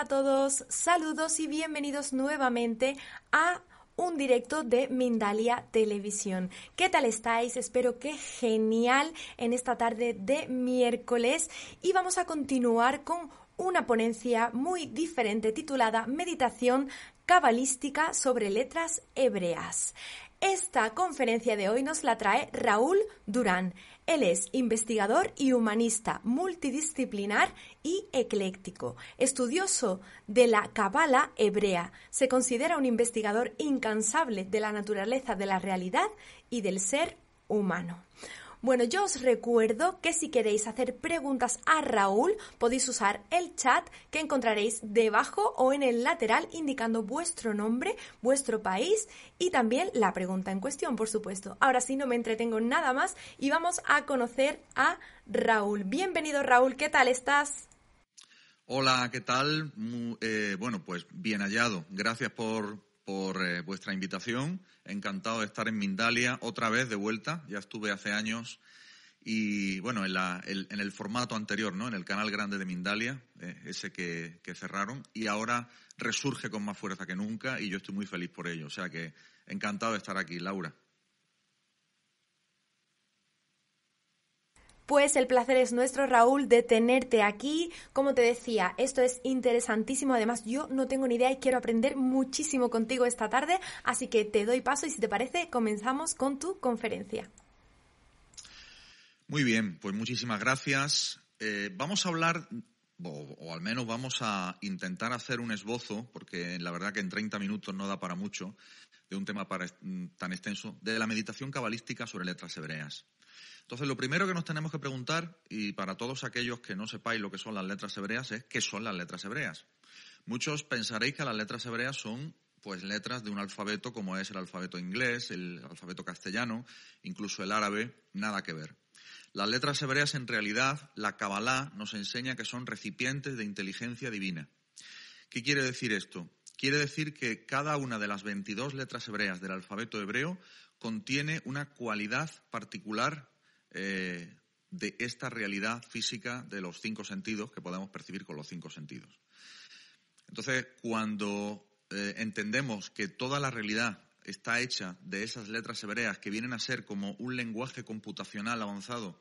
a todos, saludos y bienvenidos nuevamente a un directo de Mindalia Televisión. ¿Qué tal estáis? Espero que genial en esta tarde de miércoles y vamos a continuar con una ponencia muy diferente titulada Meditación cabalística sobre letras hebreas. Esta conferencia de hoy nos la trae Raúl Durán. Él es investigador y humanista multidisciplinar y ecléctico, estudioso de la Cabala hebrea. Se considera un investigador incansable de la naturaleza de la realidad y del ser humano. Bueno, yo os recuerdo que si queréis hacer preguntas a Raúl, podéis usar el chat que encontraréis debajo o en el lateral indicando vuestro nombre, vuestro país y también la pregunta en cuestión, por supuesto. Ahora sí, no me entretengo nada más y vamos a conocer a Raúl. Bienvenido Raúl, ¿qué tal estás? Hola, ¿qué tal? Eh, bueno, pues bien hallado. Gracias por, por eh, vuestra invitación. Encantado de estar en Mindalia otra vez de vuelta. Ya estuve hace años y bueno, en, la, en el formato anterior, ¿no? En el canal grande de Mindalia, eh, ese que, que, cerraron, y ahora resurge con más fuerza que nunca y yo estoy muy feliz por ello. O sea que encantado de estar aquí, Laura. Pues el placer es nuestro, Raúl, de tenerte aquí. Como te decía, esto es interesantísimo. Además, yo no tengo ni idea y quiero aprender muchísimo contigo esta tarde. Así que te doy paso y si te parece, comenzamos con tu conferencia. Muy bien, pues muchísimas gracias. Eh, vamos a hablar, o, al menos vamos a intentar hacer un esbozo, porque la verdad que en 30 minutos no da para mucho, de un tema tan extenso, de la meditación cabalística sobre letras hebreas. Entonces, lo primero que nos tenemos que preguntar, y para todos aquellos que no sepáis lo que son las letras hebreas, es qué son las letras hebreas. Muchos pensaréis que las letras hebreas son pues letras de un alfabeto como es el alfabeto inglés, el alfabeto castellano, incluso el árabe, nada que ver. Las letras hebreas en realidad, la Kabbalah nos enseña que son recipientes de inteligencia divina. ¿Qué quiere decir esto? Quiere decir que cada una de las 22 letras hebreas del alfabeto hebreo contiene una cualidad particular eh, de esta realidad física de los cinco sentidos que podemos percibir con los cinco sentidos. Entonces, cuando eh, entendemos que toda la realidad está hecha de esas letras hebreas que vienen a ser como un lenguaje computacional avanzado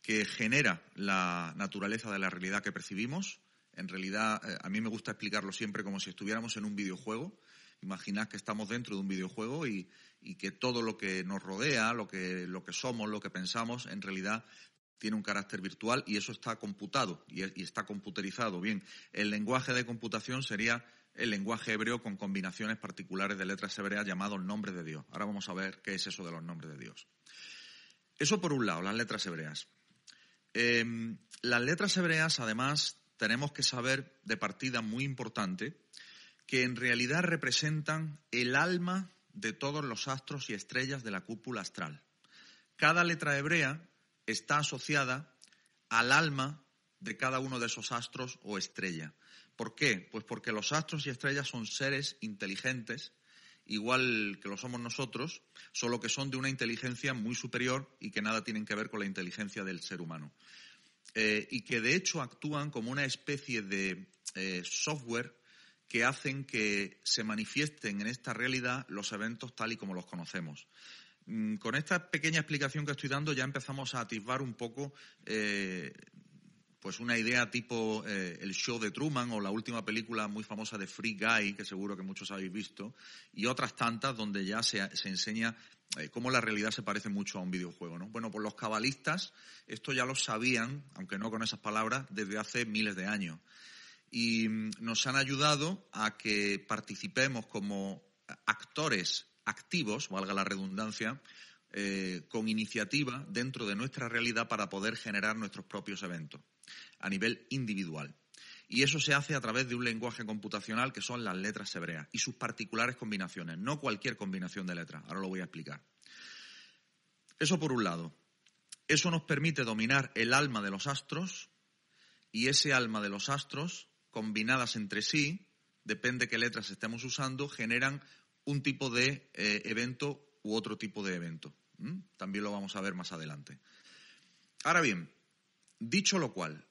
que genera la naturaleza de la realidad que percibimos, en realidad eh, a mí me gusta explicarlo siempre como si estuviéramos en un videojuego. Imaginad que estamos dentro de un videojuego y, y que todo lo que nos rodea, lo que, lo que somos, lo que pensamos, en realidad tiene un carácter virtual y eso está computado y, está computerizado. Bien, el lenguaje de computación sería el lenguaje hebreo con combinaciones particulares de letras hebreas llamados nombres de Dios. Ahora vamos a ver qué es eso de los nombres de Dios. Eso por un lado, las letras hebreas. Em, las letras hebreas, además, tenemos que saber de partida muy importante que en realidad representan el alma de todos los astros y estrellas de la cúpula astral. Cada letra hebrea está asociada al alma de cada uno de esos astros o estrella. ¿Por qué? Pues porque los astros y estrellas son seres inteligentes, igual que lo somos nosotros, solo que son de una inteligencia muy superior y que nada tienen que ver con la inteligencia del ser humano. Eh, y que de hecho actúan como una especie de eh, software que hacen que se manifiesten en esta realidad los eventos tal y como los conocemos. Mm, con esta pequeña explicación que estoy dando ya empezamos a atisbar un poco eh, pues una idea tipo eh, el show de Truman o la última película muy famosa de Free Guy, que seguro que muchos habéis visto, y otras tantas donde ya se, enseña eh, cómo la realidad se parece mucho a un videojuego. ¿no? Bueno, pues los cabalistas esto ya lo sabían, aunque no con esas palabras, desde hace miles de años y nos han ayudado a que participemos como actores activos, valga la redundancia, eh, con iniciativa dentro de nuestra realidad para poder generar nuestros propios eventos a nivel individual. Y eso se hace a través de un lenguaje computacional que son las letras hebreas y sus particulares combinaciones, no cualquier combinación de letras. Ahora lo voy a explicar. Eso por un lado. Eso nos permite dominar el alma de los astros y ese alma de los astros combinadas entre sí, depende qué letras estemos usando, generan un tipo de eh, evento u otro tipo de evento. También lo vamos a ver más adelante. Ahora bien, dicho lo cual,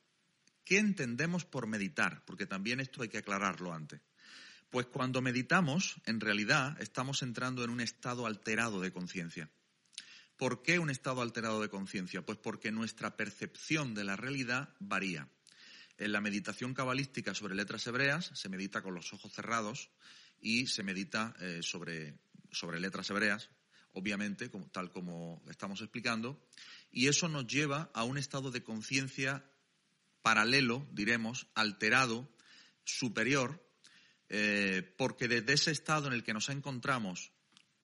¿qué entendemos por meditar? Porque también esto hay que aclararlo antes. Pues cuando meditamos, en realidad estamos entrando en un estado alterado de conciencia. ¿Por qué un estado alterado de conciencia? Pues porque nuestra percepción de la realidad varía. En la meditación cabalística sobre letras hebreas se medita con los ojos cerrados y se medita eh, sobre, sobre letras hebreas, obviamente, tal como estamos explicando, y eso nos lleva a un estado de conciencia paralelo, diremos, alterado, superior, eh, porque desde ese estado en el que nos encontramos,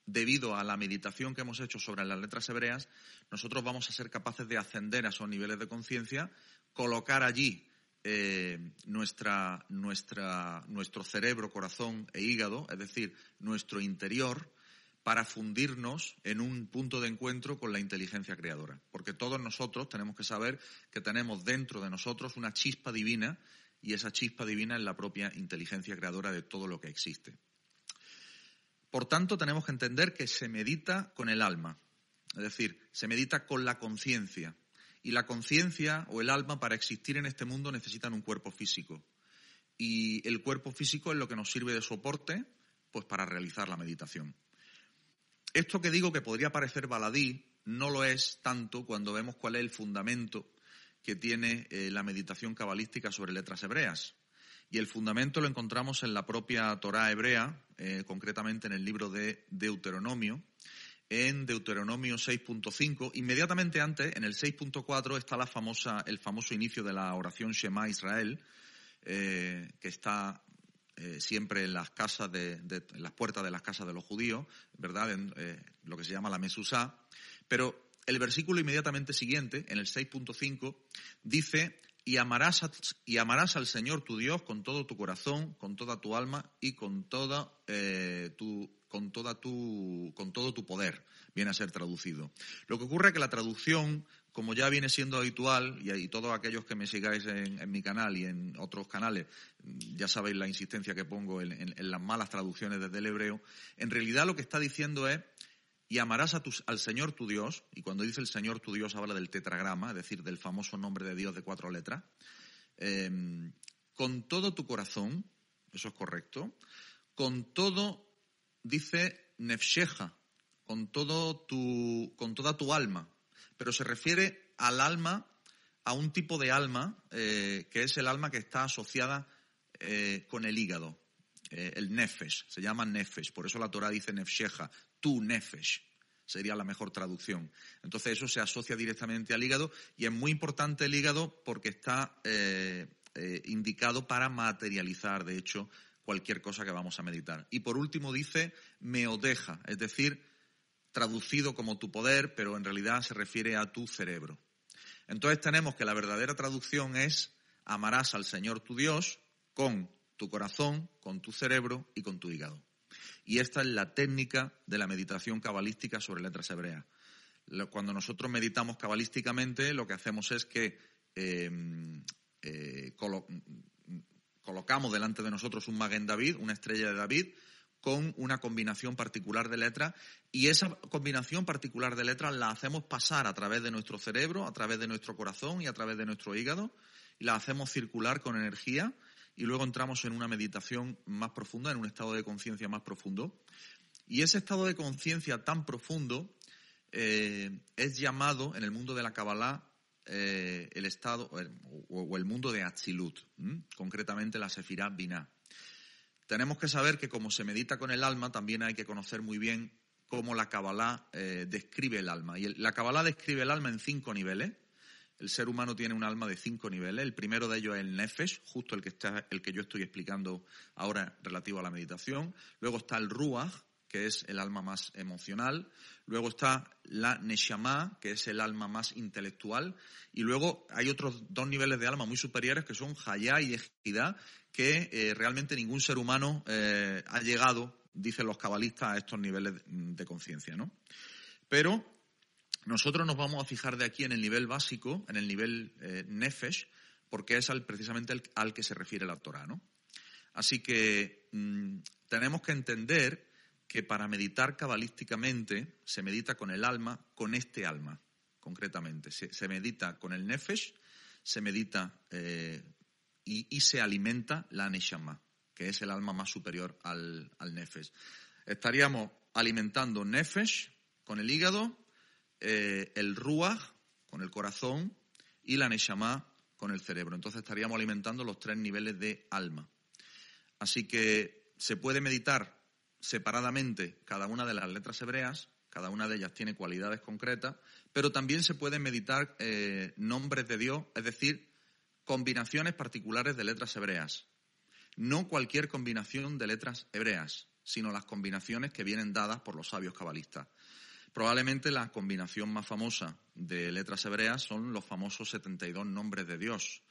debido a la meditación que hemos hecho sobre las letras hebreas, nosotros vamos a ser capaces de ascender a esos niveles de conciencia, colocar allí eh, nuestra, nuestro cerebro, corazón e hígado, es decir, nuestro interior, para fundirnos en un punto de encuentro con la inteligencia creadora. Porque todos nosotros tenemos que saber que tenemos dentro de nosotros una chispa divina y esa chispa divina es la propia inteligencia creadora de todo lo que existe. Por tanto, tenemos que entender que se medita con el alma, es decir, se medita con la conciencia. Y la conciencia o el alma para existir en este mundo necesitan un cuerpo físico. Y el cuerpo físico es lo que nos sirve de soporte pues para realizar la meditación. Esto que digo que podría parecer baladí no lo es tanto cuando vemos cuál es el fundamento que tiene eh, la meditación cabalística sobre letras hebreas. Y el fundamento lo encontramos en la propia Torá hebrea, eh, concretamente en el libro de Deuteronomio, en Deuteronomio 6.5. Inmediatamente antes, en el 6.4, está la famosa, el famoso inicio de la oración Shema Israel, eh, que está siempre en las casas de, las puertas de las casas de los judíos, ¿verdad? En lo que se llama la Mesusá. Pero el versículo inmediatamente siguiente, en el 6.5, dice, y amarás, y amarás al Señor tu Dios con todo tu corazón, con toda tu alma y con toda eh, tu con toda tu con todo tu poder viene a ser traducido. Lo que ocurre es que la traducción, como ya viene siendo habitual, y, todos aquellos que me sigáis en, mi canal y en otros canales, ya sabéis la insistencia que pongo en las malas traducciones desde el hebreo, en realidad lo que está diciendo es y amarás al Señor tu Dios, y cuando dice el Señor tu Dios habla del tetragrama, es decir, del famoso nombre de Dios de cuatro letras, em, con todo tu corazón, eso es correcto, con todo, dice nefsheja, con, todo tu, con toda tu alma, pero se refiere al alma, a un tipo de alma, eh, que es el alma que está asociada eh, con el hígado, eh, el nefesh, se llama nefesh, por eso la Torah dice nefsheja, tu nefesh, sería la mejor traducción. Entonces eso se asocia directamente al hígado y es muy importante el hígado porque está indicado para materializar, de hecho, cualquier cosa que vamos a meditar. Y por último dice meodeja, es decir, traducido como tu poder, pero en realidad se refiere a tu cerebro. Entonces tenemos que la verdadera traducción es amarás al Señor tu Dios con tu corazón, con tu cerebro y con tu hígado. Y esta es la técnica de la meditación cabalística sobre letras hebreas. Cuando nosotros meditamos cabalísticamente, lo que hacemos es que em, eh, colocamos delante de nosotros un Maguen David, una estrella de David, con una combinación particular de letras y esa combinación particular de letras la hacemos pasar a través de nuestro cerebro, a través de nuestro corazón y a través de nuestro hígado y la hacemos circular con energía y luego entramos en una meditación más profunda, en un estado de conciencia más profundo. Y ese estado de conciencia tan profundo eh, es llamado en el mundo de la Kabbalah eh, el estado o, el mundo de Atzilut, concretamente la Sefirah Binah. Tenemos que saber que como se medita con el alma, también hay que conocer muy bien cómo la Kabbalah eh, describe el alma. Y la Kabbalah describe el alma en cinco niveles. El ser humano tiene un alma de cinco niveles. El primero de ellos es el nefesh, justo el que, está, el que yo estoy explicando ahora relativo a la meditación. Luego está el ruach, que es el alma más emocional. Luego está la neshama, que es el alma más intelectual. Y luego hay otros dos niveles de alma muy superiores, que son hayá y ejidá, que eh, realmente ningún ser humano eh, ha llegado, dicen los cabalistas, a estos niveles de conciencia, ¿no? Pero nosotros nos vamos a fijar de aquí en el nivel básico, en el nivel eh, nefesh, porque es precisamente al que se refiere la Torah, ¿no? Así que mm, tenemos que entender que para meditar cabalísticamente se medita con el alma, con este alma, concretamente. Se, medita con el nefesh, se medita y, se alimenta la Neshama, que es el alma más superior al, al Nefesh. Estaríamos alimentando Nefesh con el hígado, el Ruach con el corazón y la Neshama con el cerebro. Entonces estaríamos alimentando los tres niveles de alma. Así que se puede meditar separadamente cada una de las letras hebreas, cada una de ellas tiene cualidades concretas, pero también se pueden meditar eh, nombres de Dios, es decir, combinaciones particulares de letras hebreas. No cualquier combinación de letras hebreas, sino las combinaciones que vienen dadas por los sabios cabalistas. Probablemente la combinación más famosa de letras hebreas son los famosos 72 nombres de Dios.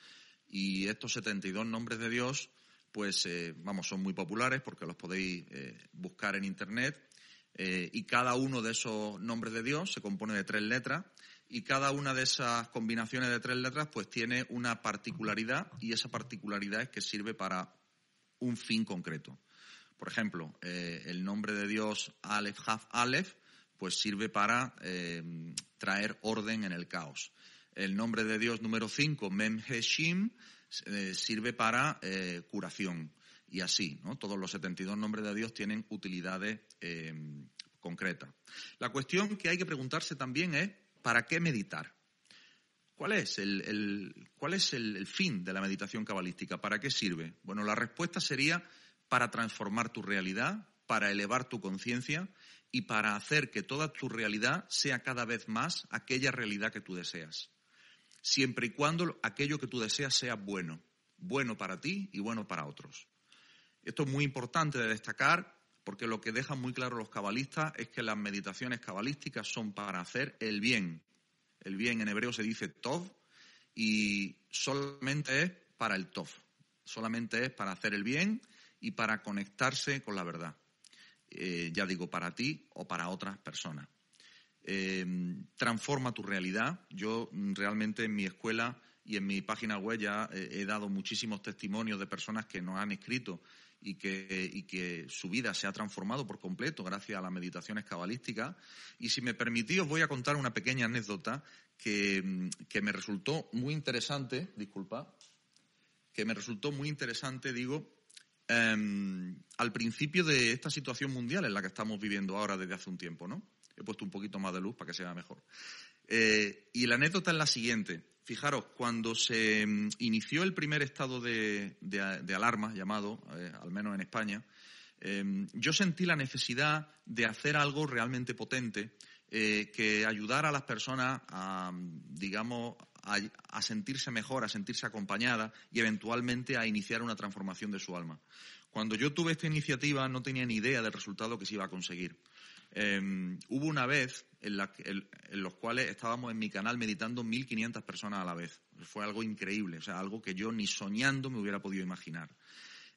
Y estos 72 nombres de Dios, pues, vamos, son muy populares porque los podéis eh, buscar en Internet. Eh, y cada uno de esos nombres de Dios se compone de tres letras y cada una de esas combinaciones de tres letras pues tiene una particularidad y esa particularidad es que sirve para un fin concreto. Por ejemplo, el nombre de Dios Aleph Haf Aleph pues sirve para traer orden en el caos. El nombre de Dios número 5, Mem Heshim, eh, sirve para eh, curación. Y así, ¿no? Todos los 72 nombres de Dios tienen utilidades concretas. La cuestión que hay que preguntarse también es, ¿para qué meditar? ¿Cuál es el, cuál es el fin de la meditación cabalística? ¿Para qué sirve? Bueno, la respuesta sería para transformar tu realidad, para elevar tu conciencia y para hacer que toda tu realidad sea cada vez más aquella realidad que tú deseas. Siempre y cuando aquello que tú deseas sea bueno, bueno para ti y bueno para otros. Esto es muy importante de destacar porque lo que dejan muy claro los cabalistas es que las meditaciones cabalísticas son para hacer el bien. El bien en hebreo se dice tov y solamente es para el tov. Solamente es para hacer el bien y para conectarse con la verdad. Eh, ya digo, para ti o para otras personas. Eh, transforma tu realidad. Yo mm, realmente en mi escuela y en mi página web ya eh, he dado muchísimos testimonios de personas que nos han escrito y que, y que, su vida se ha transformado por completo gracias a las meditaciones cabalísticas. Y si me permitís, os voy a contar una pequeña anécdota que, mm, que me resultó muy interesante, disculpa, que me resultó muy interesante, digo, Em, al principio de esta situación mundial en la que estamos viviendo ahora desde hace un tiempo, ¿no? He puesto un poquito más de luz para que sea mejor. Eh, y la anécdota es la siguiente. Fijaros, cuando se em, inició el primer estado de, alarma, llamado, eh, al menos en España, em, yo sentí la necesidad de hacer algo realmente potente eh, que ayudara a las personas a, digamos, a, sentirse mejor, a sentirse acompañada y eventualmente a iniciar una transformación de su alma. Cuando yo tuve esta iniciativa no tenía ni idea del resultado que se iba a conseguir. Em, hubo una vez en, la, en, los cuales estábamos en mi canal meditando 1.500 personas a la vez. Fue algo increíble, o sea, algo que yo ni soñando me hubiera podido imaginar.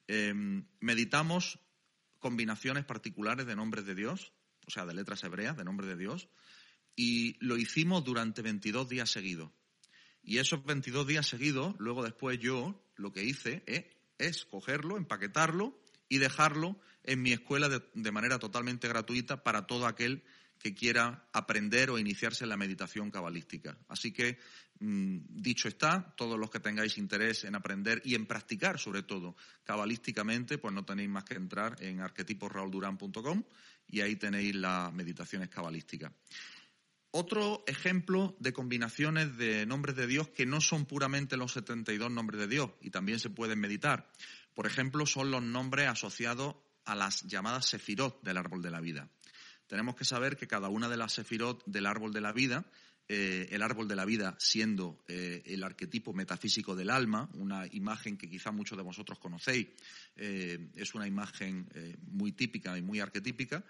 Em, meditamos combinaciones particulares de nombres de Dios, o sea, de letras hebreas, de nombres de Dios, y lo hicimos durante 22 días seguidos. Y esos 22 días seguidos, luego después yo lo que hice es, cogerlo, empaquetarlo y dejarlo en mi escuela de, manera totalmente gratuita para todo aquel que quiera aprender o iniciarse en la meditación cabalística. Así que, mm, dicho está, todos los que tengáis interés en aprender y en practicar, sobre todo, cabalísticamente, pues no tenéis más que entrar en arquetiposraulduran.com y ahí tenéis las meditaciones cabalísticas. Otro ejemplo de combinaciones de nombres de Dios que no son puramente los 72 nombres de Dios y también se pueden meditar. Por ejemplo, son los nombres asociados a las llamadas sefirot del árbol de la vida. Tenemos que saber que cada una de las sefirot del árbol de la vida, eh, el árbol de la vida siendo eh, el arquetipo metafísico del alma, una imagen que quizá muchos de vosotros conocéis, eh, es una imagen muy típica y muy arquetípica.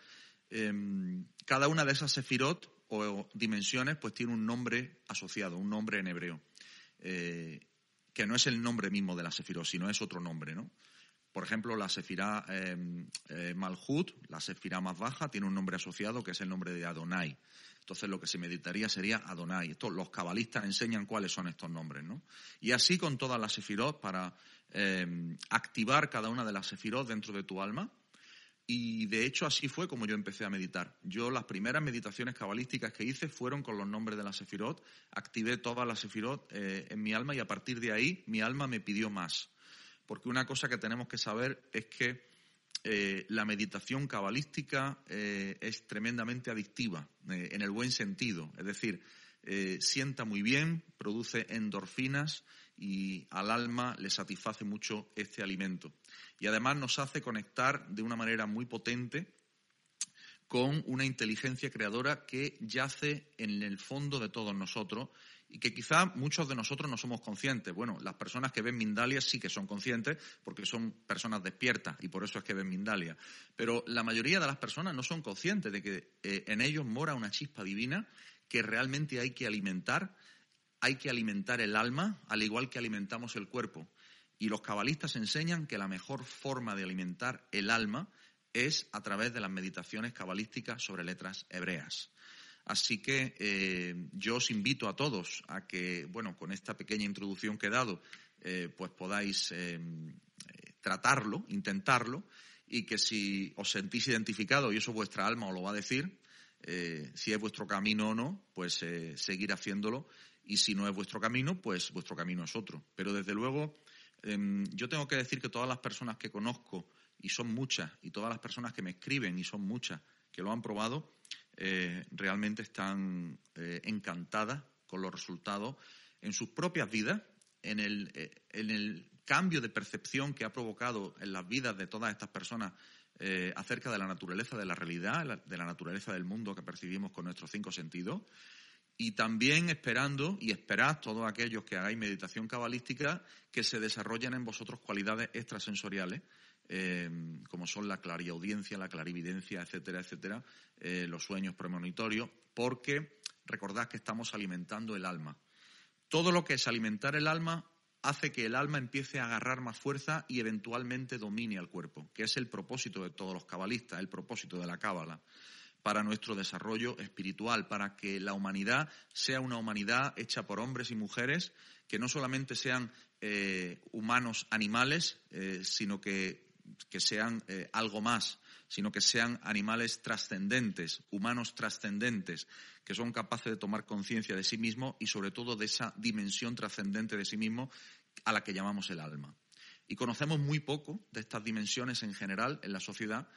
cada una de esas sefirot o dimensiones, pues tiene un nombre asociado, un nombre en hebreo, eh, que no es el nombre mismo de la sefirot, sino es otro nombre, ¿no? Por ejemplo, la sefirá em, eh, Malhut, la sefirá más baja, tiene un nombre asociado que es el nombre de Adonai. Entonces, lo que se meditaría sería Adonai. Esto, los cabalistas enseñan cuáles son estos nombres, ¿no? Y así con todas las sefirot para em, activar cada una de las sefirot dentro de tu alma Y de hecho así fue como yo empecé a meditar. Yo las primeras meditaciones cabalísticas que hice fueron con los nombres de la Sefirot. Activé todas las Sefirot eh, en mi alma y a partir de ahí mi alma me pidió más. Porque una cosa que tenemos que saber es que eh, la meditación cabalística eh, es tremendamente adictiva, en el buen sentido. Es decir, sienta muy bien, produce endorfinas y al alma le satisface mucho este alimento. Y además nos hace conectar de una manera muy potente con una inteligencia creadora que yace en el fondo de todos nosotros y que quizá muchos de nosotros no somos conscientes. Bueno, las personas que ven Mindalia sí que son conscientes porque son personas despiertas y por eso es que ven Mindalia. Pero la mayoría de las personas no son conscientes de que eh, en ellos mora una chispa divina que realmente hay que alimentar hay que alimentar el alma al igual que alimentamos el cuerpo. Y los cabalistas enseñan que la mejor forma de alimentar el alma es a través de las meditaciones cabalísticas sobre letras hebreas. Así que eh, yo os invito a todos a que, bueno, con esta pequeña introducción que he dado, eh, pues podáis eh, tratarlo, intentarlo, y que si os sentís identificado, y eso vuestra alma os lo va a decir, si es vuestro camino o no, pues seguir haciéndolo y si no es vuestro camino, pues vuestro camino es otro. Pero desde luego, em, yo tengo que decir que todas las personas que conozco, y son muchas, y todas las personas que me escriben, y son muchas, que lo han probado, eh, realmente están eh, encantadas con los resultados en sus propias vidas, en el, eh, en el cambio de percepción que ha provocado en las vidas de todas estas personas acerca de la naturaleza de la realidad, de la naturaleza del mundo que percibimos con nuestros cinco sentidos y también esperando y esperad todos aquellos que hagáis meditación cabalística que se desarrollen en vosotros cualidades extrasensoriales, eh, como son la clariaudiencia, la clarividencia, etcétera, etcétera, eh, los sueños premonitorios, porque recordad que estamos alimentando el alma. Todo lo que es alimentar el alma hace que el alma empiece a agarrar más fuerza y eventualmente domine al cuerpo, que es el propósito de todos los cabalistas, el propósito de la cábala para nuestro desarrollo espiritual, para que la humanidad sea una humanidad hecha por hombres y mujeres que no solamente sean eh, humanos animales, eh, sino que, sean eh, algo más, sino que sean animales trascendentes, humanos trascendentes, que son capaces de tomar conciencia de sí mismos y sobre todo de esa dimensión trascendente de sí mismo a la que llamamos el alma. Y conocemos muy poco de estas dimensiones en general en la sociedad,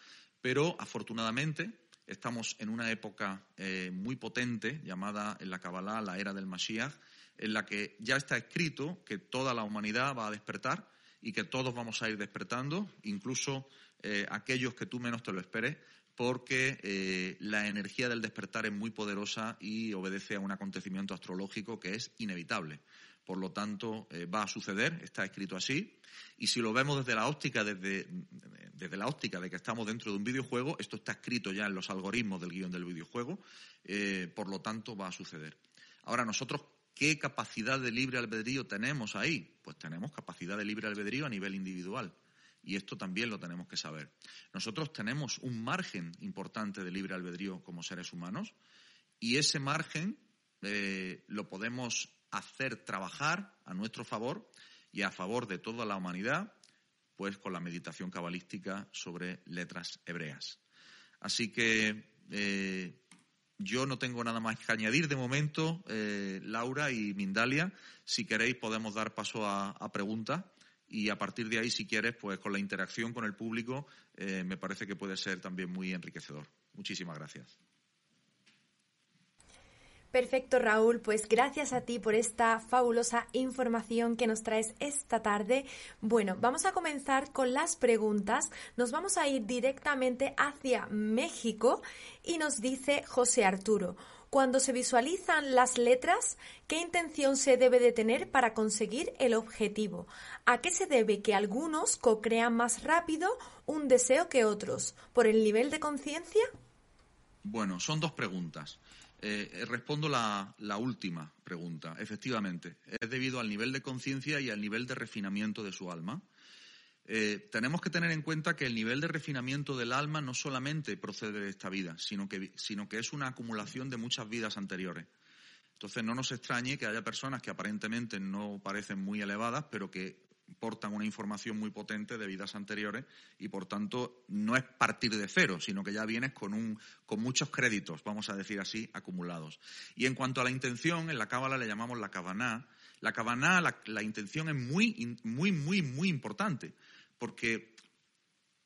pero afortunadamente Estamos en una época eh, muy potente llamada en la Kabbalah la era del Mashiach, en la que ya está escrito que toda la humanidad va a despertar y que todos vamos a ir despertando, incluso eh, aquellos que tú menos te lo esperes, porque eh, la energía del despertar es muy poderosa y obedece a un acontecimiento astrológico que es inevitable. Por lo tanto, va a suceder, está escrito así, y si lo vemos desde la óptica, desde, desde la óptica de que estamos dentro de un videojuego, esto está escrito ya en los algoritmos del guion del videojuego, eh, por lo tanto va a suceder. Ahora, nosotros, ¿qué capacidad de libre albedrío tenemos ahí? Pues tenemos capacidad de libre albedrío a nivel individual. Y esto también lo tenemos que saber. Nosotros tenemos un margen importante de libre albedrío como seres humanos y ese margen eh, lo podemos hacer trabajar a nuestro favor y a favor de toda la humanidad pues con la meditación cabalística sobre letras hebreas. Así que eh, yo no tengo nada más que añadir de momento, eh, Laura y Mindalia. Si queréis podemos dar paso a, preguntas y a partir de ahí, si quieres, pues con la interacción con el público, eh, me parece que puede ser también muy enriquecedor. Muchísimas gracias. Perfecto, Raúl. Pues gracias a ti por esta fabulosa información que nos traes esta tarde. Bueno, vamos a comenzar con las preguntas. Nos vamos a ir directamente hacia México y nos dice José Arturo. Cuando se visualizan las letras, ¿qué intención se debe de tener para conseguir el objetivo? ¿A qué se debe que algunos co-crean más rápido un deseo que otros? ¿Por el nivel de conciencia? Bueno, son dos preguntas. Eh, eh, respondo la, última pregunta. Efectivamente, es debido al nivel de conciencia y al nivel de refinamiento de su alma. Eh, tenemos que tener en cuenta que el nivel de refinamiento del alma no solamente procede de esta vida, sino que, sino que es una acumulación de muchas vidas anteriores. Entonces, no nos extrañe que haya personas que aparentemente no parecen muy elevadas, pero que portan una información muy potente de vidas anteriores y por tanto no es partir de cero, sino que ya vienes con un con muchos créditos, vamos a decir así, acumulados. Y en cuanto a la intención, en la cábala le llamamos la kavaná. La kavaná, la, intención es muy muy muy muy importante, porque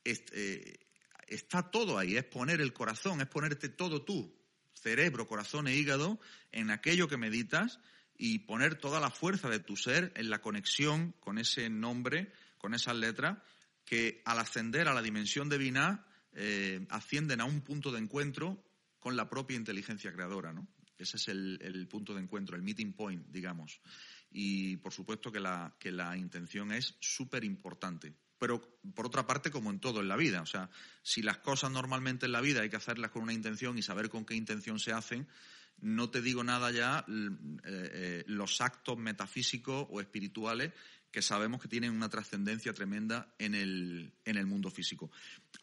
eh, está todo ahí, es poner el corazón, es ponerte todo tú, cerebro, corazón e hígado en aquello que meditas y poner toda la fuerza de tu ser en la conexión con ese nombre, con esas letras, que al ascender a la dimensión divina eh, ascienden a un punto de encuentro con la propia inteligencia creadora, ¿no? Ese es el, punto de encuentro, el meeting point, digamos. Y por supuesto que la, que la intención es súper importante. Pero por otra parte, como en todo en la vida, o sea, si las cosas normalmente en la vida hay que hacerlas con una intención y saber con qué intención se hacen, no te digo nada ya eh, eh, los actos metafísicos o espirituales que sabemos que tienen una trascendencia tremenda en el, en el mundo físico.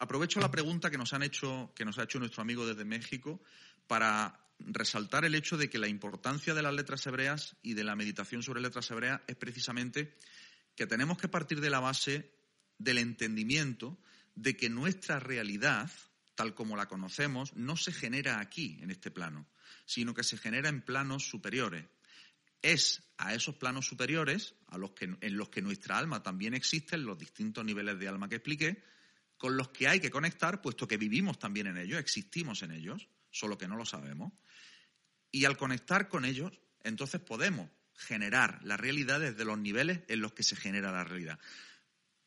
Aprovecho la pregunta que nos han hecho, que nos ha hecho nuestro amigo desde México, para resaltar el hecho de que la importancia de las letras hebreas y de la meditación sobre letras hebreas es precisamente que tenemos que partir de la base del entendimiento de que nuestra realidad, tal como la conocemos, no se genera aquí, en este plano, sino que se genera en planos superiores. Es a esos planos superiores, a los que, en los que nuestra alma también existe, en los distintos niveles de alma que expliqué, con los que hay que conectar, puesto que vivimos también en ellos, existimos en ellos, solo que no lo sabemos. Y al conectar con ellos, entonces podemos generar la realidad desde los niveles en los que se genera la realidad.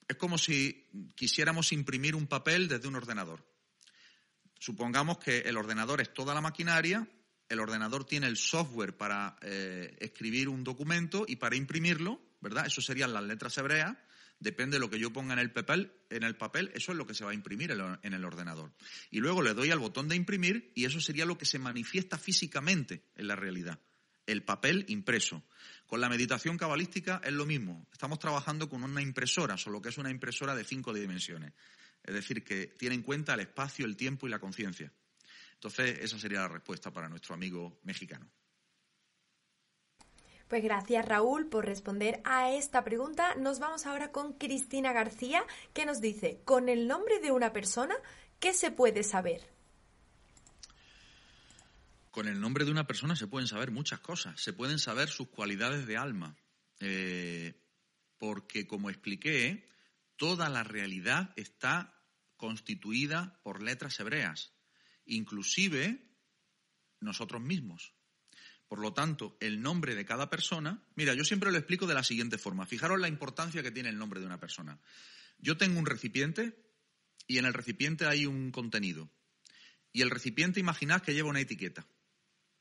Es como si quisiéramos imprimir un papel desde un ordenador. Supongamos que el ordenador es toda la maquinaria, el ordenador tiene el software para eh, escribir un documento y para imprimirlo, ¿verdad? Eso serían las letras hebreas. Depende de lo que yo ponga en el papel, en el papel, eso es lo que se va a imprimir en el ordenador. Y luego le doy al botón de imprimir y eso sería lo que se manifiesta físicamente en la realidad, el papel impreso. Con la meditación cabalística es lo mismo. Estamos trabajando con una impresora, solo que es una impresora de cinco dimensiones. Es decir, que tiene en cuenta el espacio, el tiempo y la conciencia. Entonces, esa sería la respuesta para nuestro amigo mexicano. Pues gracias Raúl por responder a esta pregunta. Nos vamos ahora con Cristina García, que nos dice, con el nombre de una persona, ¿qué se puede saber? Con el nombre de una persona se pueden saber muchas cosas. Se pueden saber sus cualidades de alma. Eh, porque, como expliqué, toda la realidad está constituida por letras hebreas, inclusive nosotros mismos. Por lo tanto, el nombre de cada persona, mira, yo siempre lo explico de la siguiente forma. Fijaros la importancia que tiene el nombre de una persona. Yo tengo un recipiente y en el recipiente hay un contenido. Y el recipiente, imaginad que lleva una etiqueta.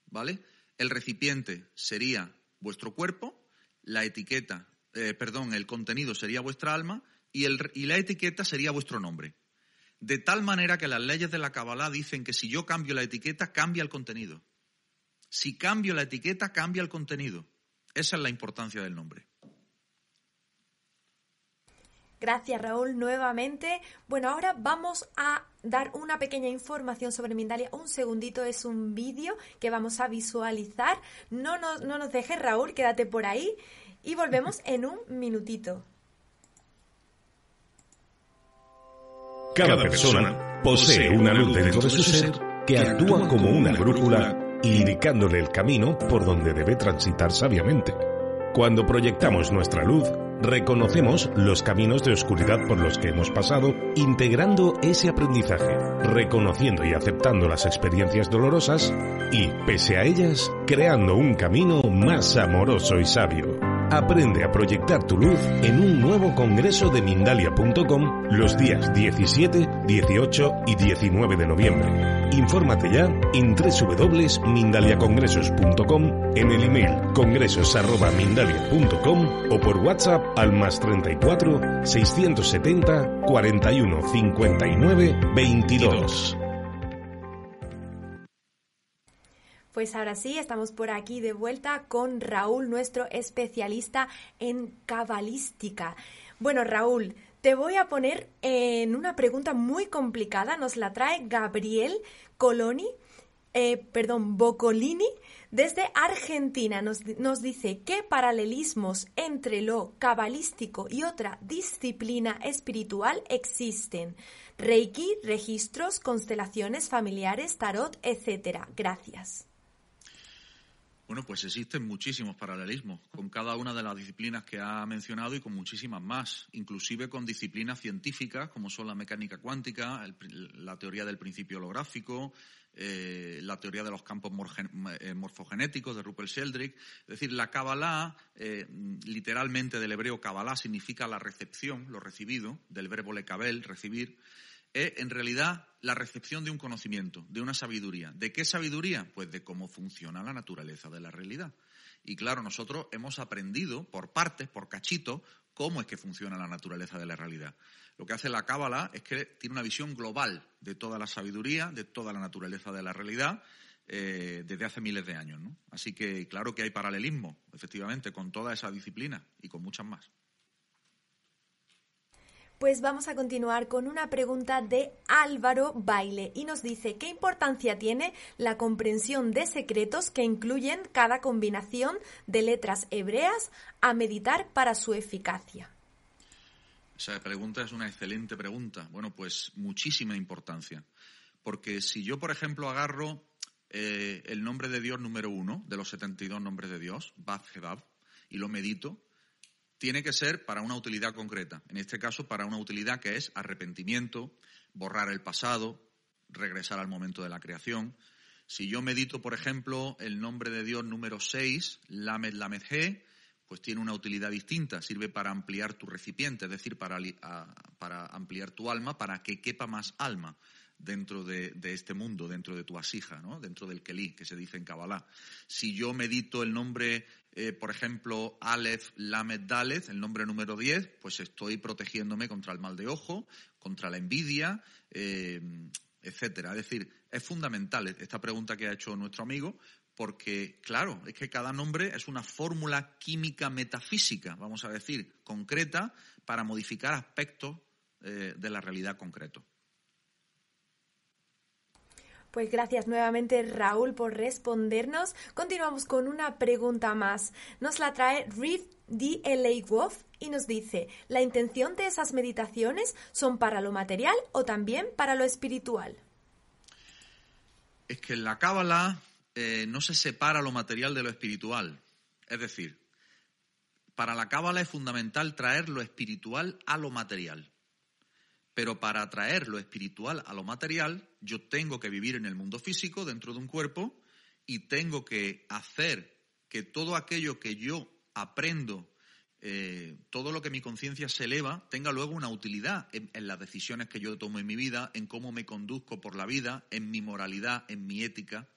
¿vale? El recipiente sería vuestro cuerpo, la etiqueta, eh, perdón, el contenido sería vuestra alma y, el, y la etiqueta sería vuestro nombre. De tal manera que las leyes de la Kabbalah dicen que si yo cambio la etiqueta, cambia el contenido. Si cambio la etiqueta, cambia el contenido. Esa es la importancia del nombre. Gracias Raúl nuevamente. Bueno, ahora vamos a dar una pequeña información sobre Mindalia. Un segundito es un vídeo que vamos a visualizar. No nos, no nos dejes Raúl, quédate por ahí y volvemos en un minutito. Cada persona posee una luz dentro de su ser que actúa como una brújula indicándole el camino por donde debe transitar sabiamente. Cuando proyectamos nuestra luz, Reconocemos los caminos de oscuridad por los que hemos pasado, integrando ese aprendizaje, reconociendo y aceptando las experiencias dolorosas y, pese a ellas, creando un camino más amoroso y sabio. Aprende a proyectar tu luz en un nuevo congreso de Mindalia.com los días 17, 18 y 19 de noviembre. Infórmate ya en www.mindaliacongresos.com, en el email congresos.mindalia.com o por WhatsApp al más 34 670 41 59 22. Pues ahora sí, estamos por aquí de vuelta con Raúl, nuestro especialista en cabalística. Bueno, Raúl, te voy a poner en una pregunta muy complicada. Nos la trae Gabriel Coloni, eh, perdón, Bocolini Desde Argentina nos, nos, dice qué paralelismos entre lo cabalístico y otra disciplina espiritual existen. Reiki, registros, constelaciones familiares, tarot, etc. Gracias. Bueno, pues existen muchísimos paralelismos con cada una de las disciplinas que ha mencionado y con muchísimas más, inclusive con disciplinas científicas como son la mecánica cuántica, la teoría del principio holográfico, eh, la teoría de los campos eh, morfogenéticos de Rupert Sheldrake. Es decir, la Kabbalah, eh, literalmente del hebreo Kabbalah, significa la recepción, lo recibido, del verbo lekabel, recibir es en realidad la recepción de un conocimiento, de una sabiduría. ¿De qué sabiduría? Pues de cómo funciona la naturaleza de la realidad. Y claro, nosotros hemos aprendido por partes, por cachitos, cómo es que funciona la naturaleza de la realidad. Lo que hace la Cábala es que tiene una visión global de toda la sabiduría, de toda la naturaleza de la realidad, eh, desde hace miles de años. Así que claro que hay paralelismo, efectivamente, con toda esa disciplina y con muchas más. Pues vamos a continuar con una pregunta de Álvaro Baile y nos dice qué importancia tiene la comprensión de secretos que incluyen cada combinación de letras hebreas a meditar para su eficacia. Esa pregunta es una excelente pregunta. Bueno, pues muchísima importancia. Porque si yo, por ejemplo, agarro eh, el nombre de Dios número uno de los 72 nombres de Dios, Bab y lo medito, tiene que ser para una utilidad concreta. En este caso, para una utilidad que es arrepentimiento, borrar el pasado, regresar al momento de la creación. Si yo medito, por ejemplo, el nombre de Dios número 6, Lamed Lamed He, pues tiene una utilidad distinta. Sirve para ampliar tu recipiente, es decir, para, para ampliar tu alma, para que quepa más alma dentro de, este mundo, dentro de tu asija, ¿no? dentro del Kelí, que se dice en Kabbalah. Si yo medito el nombre, eh, por ejemplo, Aleph Lamed Daleth, el nombre número 10, pues estoy protegiéndome contra el mal de ojo, contra la envidia, eh, etcétera. Es decir, es fundamental esta pregunta que ha hecho nuestro amigo, porque, claro, es que cada nombre es una fórmula química metafísica, vamos a decir, concreta, para modificar aspectos eh, de la realidad concreto. Pues gracias nuevamente Raúl por respondernos. Continuamos con una pregunta más. Nos la trae Reed D. L. Wolf y nos dice, ¿la intención de esas meditaciones son para lo material o también para lo espiritual? Es que en la Cábala eh, no se separa lo material de lo espiritual. Es decir, para la Cábala es fundamental traer lo espiritual a lo material. Pero para traer lo espiritual a lo material, yo tengo que vivir en el mundo físico, dentro de un cuerpo, y tengo que hacer que todo aquello que yo aprendo, eh, todo lo que mi conciencia se eleva, tenga luego una utilidad en, las decisiones que yo tomo en mi vida, en cómo me conduzco por la vida, en mi moralidad, en mi ética.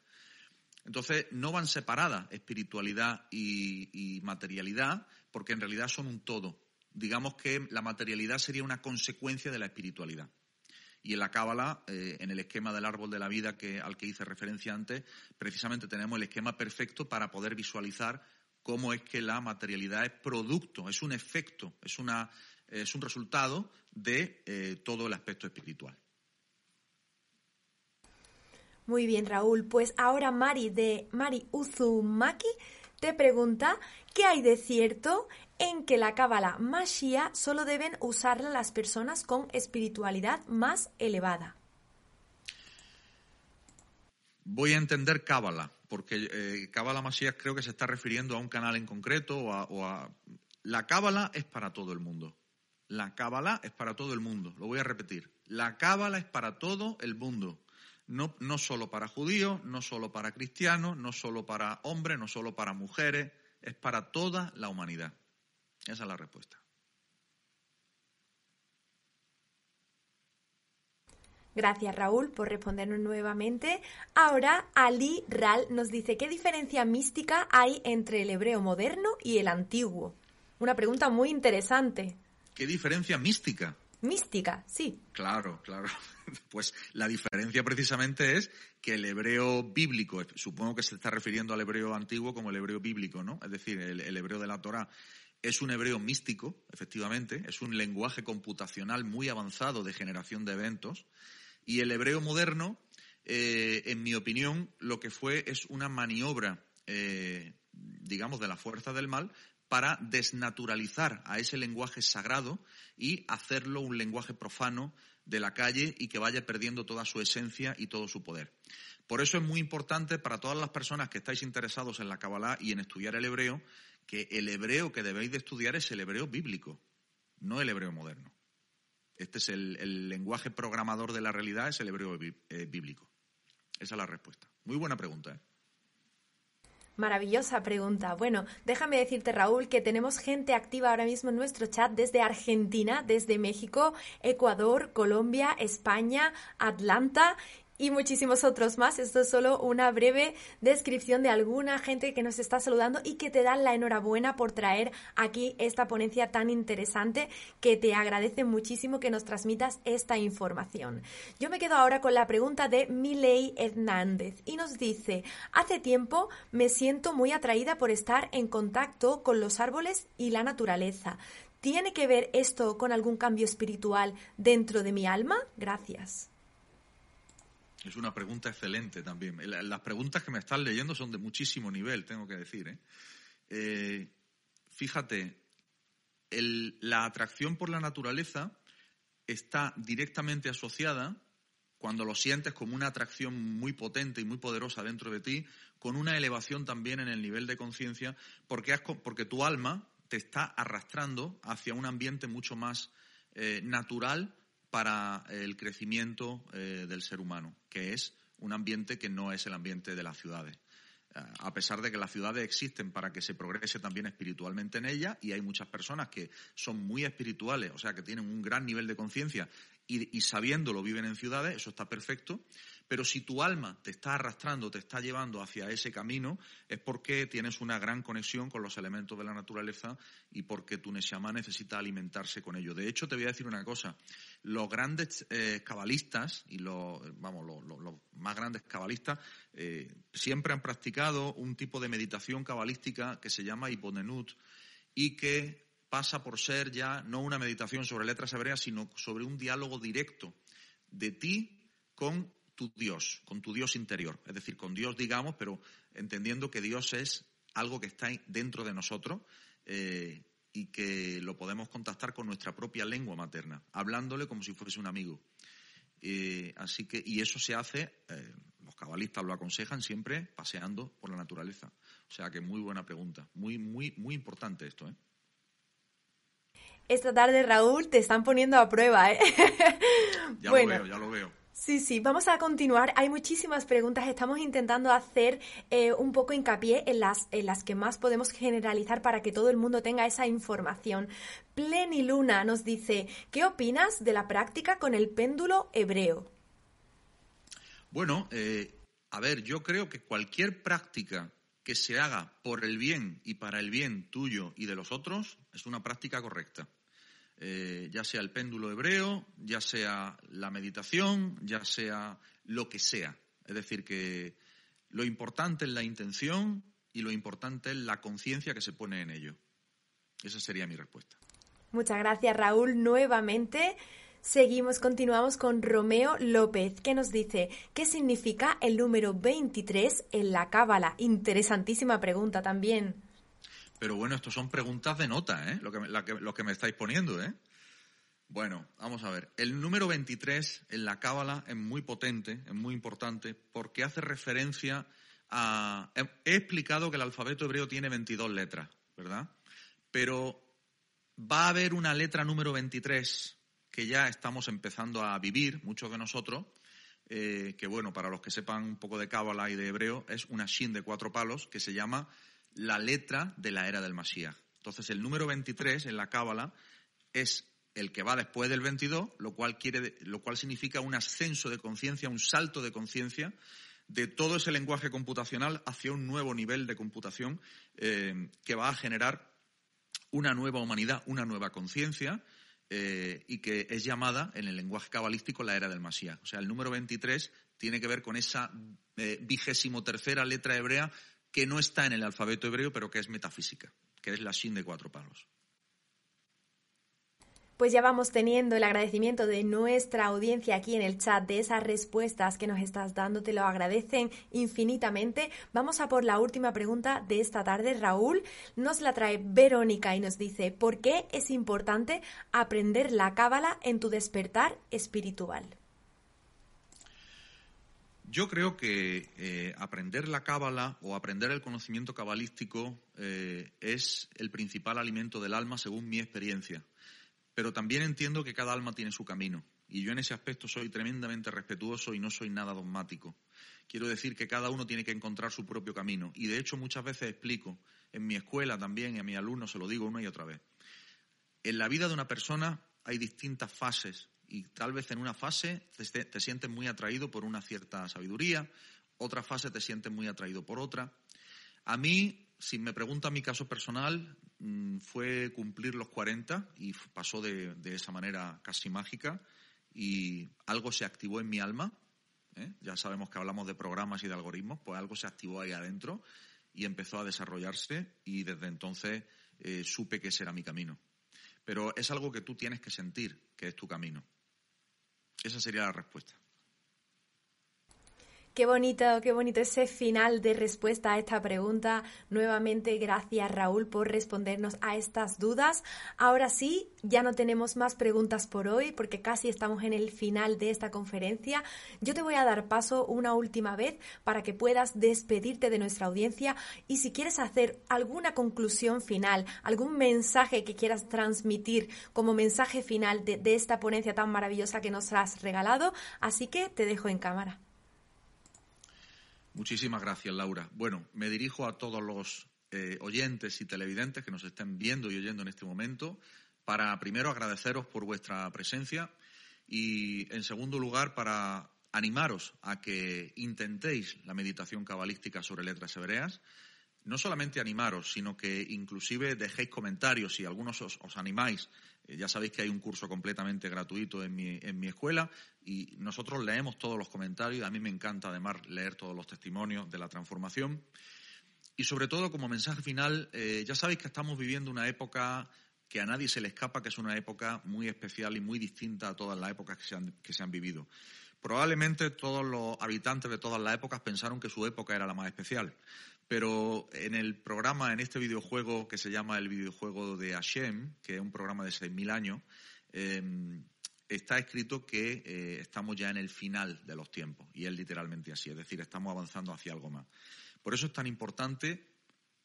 Entonces, no van separadas espiritualidad y materialidad, porque en realidad son un todo digamos que la materialidad sería una consecuencia de la espiritualidad. Y en la Cábala, eh, en el esquema del árbol de la vida que, al que hice referencia antes, precisamente tenemos el esquema perfecto para poder visualizar cómo es que la materialidad es producto, es un efecto, es, una, es un resultado de eh, todo el aspecto espiritual. Muy bien, Raúl. Pues ahora Mari de Mari Uzumaki te pregunta qué hay de cierto en que la cábala Mashia solo deben usarla las personas con espiritualidad más elevada. Voy a entender cábala, porque cábala eh, creo que se está refiriendo a un canal en concreto o a, La cábala es para todo el mundo. La cábala es para todo el mundo. Lo voy a repetir. La cábala es para todo el mundo. No, no solo para judíos, no solo para cristianos, no solo para hombres, no solo para mujeres, es para toda la humanidad. Esa es la respuesta. Gracias Raúl por respondernos nuevamente. Ahora Ali Ral nos dice qué diferencia mística hay entre el hebreo moderno y el antiguo. Una pregunta muy interesante. ¿Qué diferencia mística? Mística, sí. Claro, claro. Pues la diferencia precisamente es que el hebreo bíblico, supongo que se está refiriendo al hebreo antiguo como el hebreo bíblico, ¿no? Es decir, el, el hebreo de la Torah es un hebreo místico, efectivamente, es un lenguaje computacional muy avanzado de generación de eventos. Y el hebreo moderno, eh, en mi opinión, lo que fue es una maniobra eh, digamos, de la fuerza del mal para desnaturalizar a ese lenguaje sagrado y hacerlo un lenguaje profano de la calle y que vaya perdiendo toda su esencia y todo su poder. Por eso es muy importante para todas las personas que estáis interesados en la Kabbalah y en estudiar el hebreo, que el hebreo que debéis de estudiar es el hebreo bíblico, no el hebreo moderno. Este es el, lenguaje programador de la realidad, es el hebreo eh, bíblico. Esa es la respuesta. Muy buena pregunta. ¿eh? Maravillosa pregunta. Bueno, déjame decirte, Raúl, que tenemos gente activa ahora mismo en nuestro chat desde Argentina, desde México, Ecuador, Colombia, España, Atlanta y muchísimos otros más. Esto es solo una breve descripción de alguna gente que nos está saludando y que te dan la enhorabuena por traer aquí esta ponencia tan interesante que te agradece muchísimo que nos transmitas esta información. Yo me quedo ahora con la pregunta de Miley Hernández y nos dice, hace tiempo me siento muy atraída por estar en contacto con los árboles y la naturaleza. ¿Tiene que ver esto con algún cambio espiritual dentro de mi alma? Gracias. Es una pregunta excelente también. Las preguntas que me están leyendo son de muchísimo nivel, tengo que decir. ¿eh? Eh, fíjate, la atracción por la naturaleza está directamente asociada, cuando lo sientes como una atracción muy potente y muy poderosa dentro de ti, con una elevación también en el nivel de conciencia, porque, tu alma te está arrastrando hacia un ambiente mucho más eh, natural para el crecimiento eh, del ser humano, que es un ambiente que no es el ambiente de las ciudades. Eh, a pesar de que las ciudades existen para que se progrese también espiritualmente en ellas, y hay muchas personas que son muy espirituales, o sea, que tienen un gran nivel de conciencia y, sabiéndolo viven en ciudades, eso está perfecto, pero si tu alma te está arrastrando, te está llevando hacia ese camino, es porque tienes una gran conexión con los elementos de la naturaleza y porque tu Neshama necesita alimentarse con ello. De hecho, te voy a decir una cosa. Los grandes eh, cabalistas y los, vamos, los, más grandes cabalistas eh, siempre han practicado un tipo de meditación cabalística que se llama hiponenut y que pasa por ser ya no una meditación sobre letras hebreas, sino sobre un diálogo directo de ti con tu Dios, con tu Dios interior. Es decir, con Dios, digamos, pero entendiendo que Dios es algo que está dentro de nosotros eh, y que lo podemos contactar con nuestra propia lengua materna, hablándole como si fuese un amigo. Eh, así que, y eso se hace, eh, los cabalistas lo aconsejan siempre paseando por la naturaleza. O sea que muy buena pregunta, muy, muy, muy importante esto, ¿eh? Esta tarde, Raúl, te están poniendo a prueba, ¿eh? ya lo veo, ya lo veo. Sí, sí, vamos a continuar. Hay muchísimas preguntas. Estamos intentando hacer eh, un poco hincapié en las, en las que más podemos generalizar para que todo el mundo tenga esa información. Pleniluna nos dice, ¿qué opinas de la práctica con el péndulo hebreo? Bueno, eh, a ver, yo creo que cualquier práctica que se haga por el bien y para el bien tuyo y de los otros es una práctica correcta. Eh, ya sea el péndulo hebreo, ya sea la meditación, ya sea lo que sea. Es decir, que lo importante es la intención y lo importante es la conciencia que se pone en ello. Esa sería mi respuesta. Muchas gracias, Raúl, nuevamente. Seguimos, continuamos con Romeo López, que nos dice, ¿qué significa el número 23 en la Cábala? Interesantísima pregunta también. Pero bueno, esto son preguntas de nota, ¿eh? Lo que, que me estáis poniendo, ¿eh? Bueno, vamos a ver. El número 23 en la Cábala es muy potente, es muy importante, porque hace referencia a... He explicado que el alfabeto hebreo tiene 22 letras, ¿verdad? Pero va a haber una letra número 23 que ya estamos empezando a vivir, muchos de nosotros, eh, que bueno, para los que sepan un poco de Cábala y de hebreo, es una shin de cuatro palos que se llama la letra de la era del Mashiach. Entonces, el número 23 en la Cábala es el que va después del 22, lo cual, quiere, lo cual significa un ascenso de conciencia, un salto de conciencia de todo ese lenguaje computacional hacia un nuevo nivel de computación eh, que va a generar una nueva humanidad, una nueva conciencia eh, y que es llamada en el lenguaje cabalístico la era del Mashiach. O sea, el número 23 tiene que ver con esa eh, vigésimo tercera letra hebrea que no está en el alfabeto hebreo, pero que es metafísica, que es la Shin de cuatro palos. Pues ya vamos teniendo el agradecimiento de nuestra audiencia aquí en el chat de esas respuestas que nos estás dando, te lo agradecen infinitamente. Vamos a por la última pregunta de esta tarde. Raúl nos la trae Verónica y nos dice, ¿por qué es importante aprender la cábala en tu despertar espiritual? Yo creo que eh, aprender la cábala o aprender el conocimiento cabalístico eh, es el principal alimento del alma según mi experiencia pero también entiendo que cada alma tiene su camino. Y yo en ese aspecto soy tremendamente respetuoso y no soy nada dogmático. Quiero decir que cada uno tiene que encontrar su propio camino. Y de hecho muchas veces explico, en mi escuela también y a mis alumnos se lo digo una y otra vez. En la vida de una persona hay distintas fases y tal vez en una fase te, te sientes muy atraído por una cierta sabiduría, otra fase te sientes muy atraído por otra. A mí, si me pregunta mi caso personal, Mm, fue cumplir los 40 y pasó de, esa manera casi mágica y algo se activó en mi alma. ¿eh? Ya sabemos que hablamos de programas y de algoritmos, pues algo se activó ahí adentro y empezó a desarrollarse y desde entonces eh, supe que ese era mi camino. Pero es algo que tú tienes que sentir que es tu camino. Esa sería la respuesta. Qué bonito, qué bonito ese final de respuesta a esta pregunta. Nuevamente, gracias Raúl por respondernos a estas dudas. Ahora sí, ya no tenemos más preguntas por hoy porque casi estamos en el final de esta conferencia. Yo te voy a dar paso una última vez para que puedas despedirte de nuestra audiencia y si quieres hacer alguna conclusión final, algún mensaje que quieras transmitir como mensaje final de, esta ponencia tan maravillosa que nos has regalado. Así que te dejo en cámara. Muchísimas gracias, Laura. Bueno, me dirijo a todos los eh, oyentes y televidentes que nos estén viendo y oyendo en este momento para primero agradeceros por vuestra presencia y en segundo lugar para animaros a que intentéis la meditación cabalística sobre letras hebreas. No solamente animaros, sino que inclusive dejéis comentarios si algunos os animáis eh, ya sabéis que hay un curso completamente gratuito en mi, en mi escuela y nosotros leemos todos los comentarios. A mí me encanta además leer todos los testimonios de la transformación. Y sobre todo, como mensaje final, eh, ya sabéis que estamos viviendo una época que a nadie se le escapa, que es una época muy especial y muy distinta a todas las épocas que se han, que se han vivido. Probablemente todos los habitantes de todas las épocas pensaron que su época era la más especial. Pero en el programa, en este videojuego que se llama el videojuego de Hashem, que es un programa de 6.000 años, em, está escrito que eh, estamos ya en el final de los tiempos. Y es literalmente así, es decir, estamos avanzando hacia algo más. Por eso es tan importante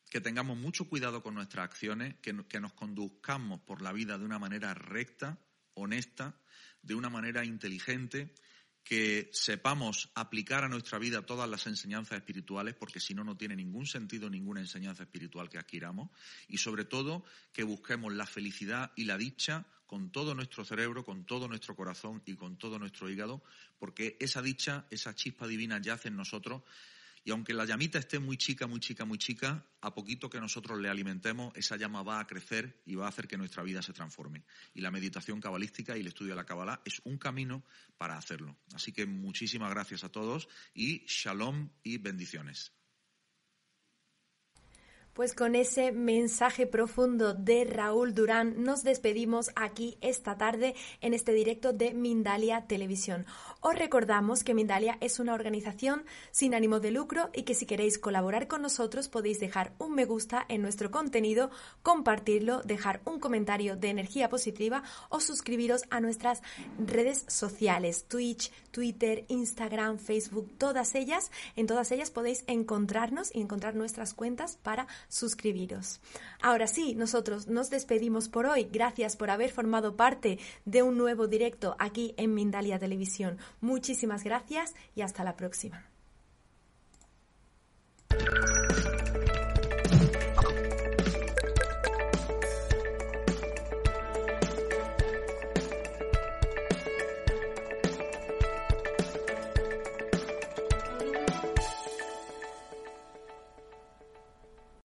que tengamos mucho cuidado con nuestras acciones, que nos conduzcamos por la vida de una manera recta, honesta, de una manera inteligente que sepamos aplicar a nuestra vida todas las enseñanzas espirituales, porque si no, no tiene ningún sentido ninguna enseñanza espiritual que adquiramos, y sobre todo que busquemos la felicidad y la dicha con todo nuestro cerebro, con todo nuestro corazón y con todo nuestro hígado, porque esa dicha, esa chispa divina yace en nosotros y aunque la llamita esté muy chica, muy chica, muy chica, a poquito que nosotros le alimentemos, esa llama va a crecer y va a hacer que nuestra vida se transforme. Y la meditación cabalística y el estudio de la Kabbalah es un camino para hacerlo. Así que muchísimas gracias a todos y shalom y bendiciones. Pues con ese mensaje profundo de Raúl Durán nos despedimos aquí esta tarde en este directo de Mindalia Televisión. Os recordamos que Mindalia es una organización sin ánimo de lucro y que si queréis colaborar con nosotros podéis dejar un me gusta en nuestro contenido, compartirlo, dejar un comentario de energía positiva o suscribiros a nuestras redes sociales, Twitch, Twitter, Instagram, Facebook, todas ellas. En todas ellas podéis encontrarnos y encontrar nuestras cuentas para suscribiros. Ahora sí, nosotros nos despedimos por hoy. Gracias por haber formado parte de un nuevo directo aquí en Mindalia Televisión. Muchísimas gracias y hasta la próxima.